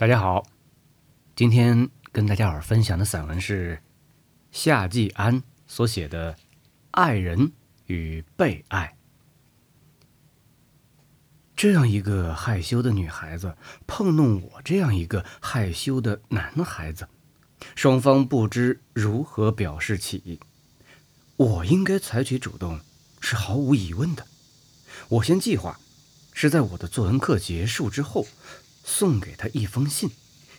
大家好，今天跟大家伙分享的散文是夏季安所写的《爱人与被爱》。这样一个害羞的女孩子碰弄我这样一个害羞的男孩子，双方不知如何表示起。我应该采取主动是毫无疑问的。我先计划是在我的作文课结束之后。送给他一封信，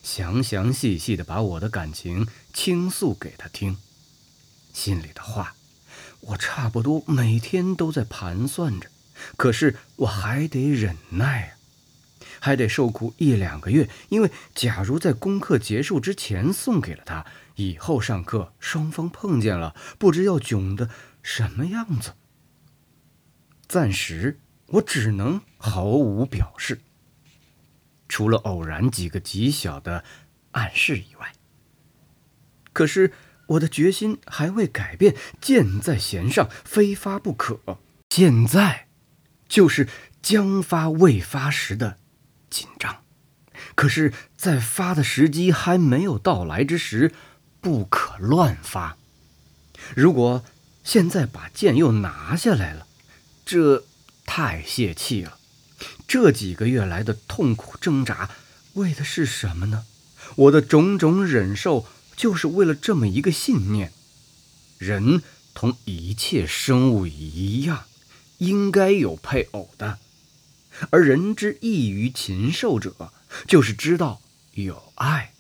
详详细细的把我的感情倾诉给他听。信里的话，我差不多每天都在盘算着，可是我还得忍耐啊，还得受苦一两个月。因为假如在功课结束之前送给了他，以后上课双方碰见了，不知要囧的什么样子。暂时我只能毫无表示。除了偶然几个极小的暗示以外，可是我的决心还未改变，箭在弦上，非发不可。现在就是将发未发时的紧张，可是，在发的时机还没有到来之时，不可乱发。如果现在把剑又拿下来了，这太泄气了。这几个月来的痛苦挣扎，为的是什么呢？我的种种忍受，就是为了这么一个信念：人同一切生物一样，应该有配偶的。而人之异于禽兽者，就是知道有爱。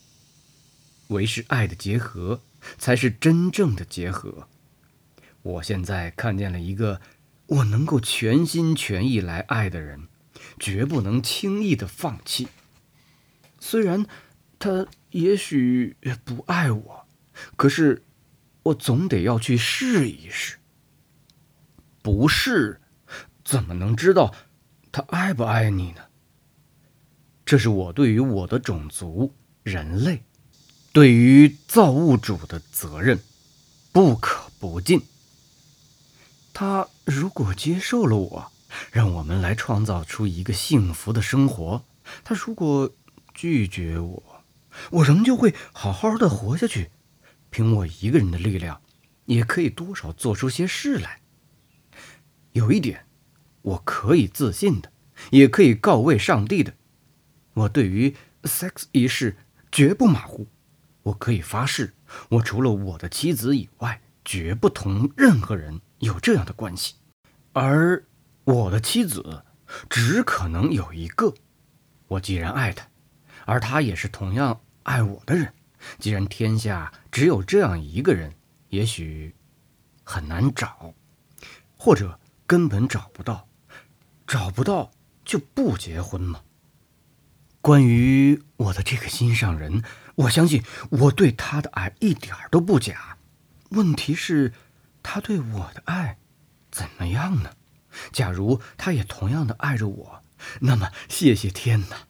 唯是爱的结合，才是真正的结合。我现在看见了一个我能够全心全意来爱的人。绝不能轻易的放弃。虽然他也许不爱我，可是我总得要去试一试。不试，怎么能知道他爱不爱你呢？这是我对于我的种族人类，对于造物主的责任，不可不尽。他如果接受了我。让我们来创造出一个幸福的生活。他如果拒绝我，我仍旧会好好的活下去。凭我一个人的力量，也可以多少做出些事来。有一点，我可以自信的，也可以告慰上帝的：我对于 sex 一事绝不马虎。我可以发誓，我除了我的妻子以外，绝不同任何人有这样的关系。而。我的妻子只可能有一个。我既然爱她，而她也是同样爱我的人。既然天下只有这样一个人，也许很难找，或者根本找不到。找不到就不结婚吗？关于我的这个心上人，我相信我对他的爱一点都不假。问题是，他对我的爱怎么样呢？假如他也同样的爱着我，那么谢谢天哪，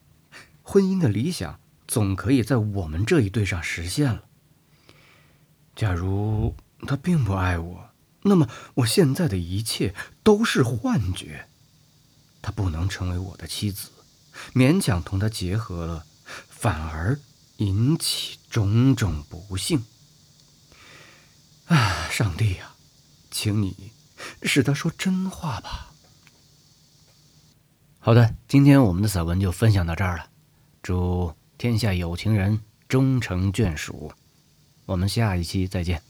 婚姻的理想总可以在我们这一对上实现了。假如他并不爱我，那么我现在的一切都是幻觉。他不能成为我的妻子，勉强同他结合了，反而引起种种不幸。啊，上帝呀，请你。使他说真话吧。好的，今天我们的散文就分享到这儿了。祝天下有情人终成眷属。我们下一期再见。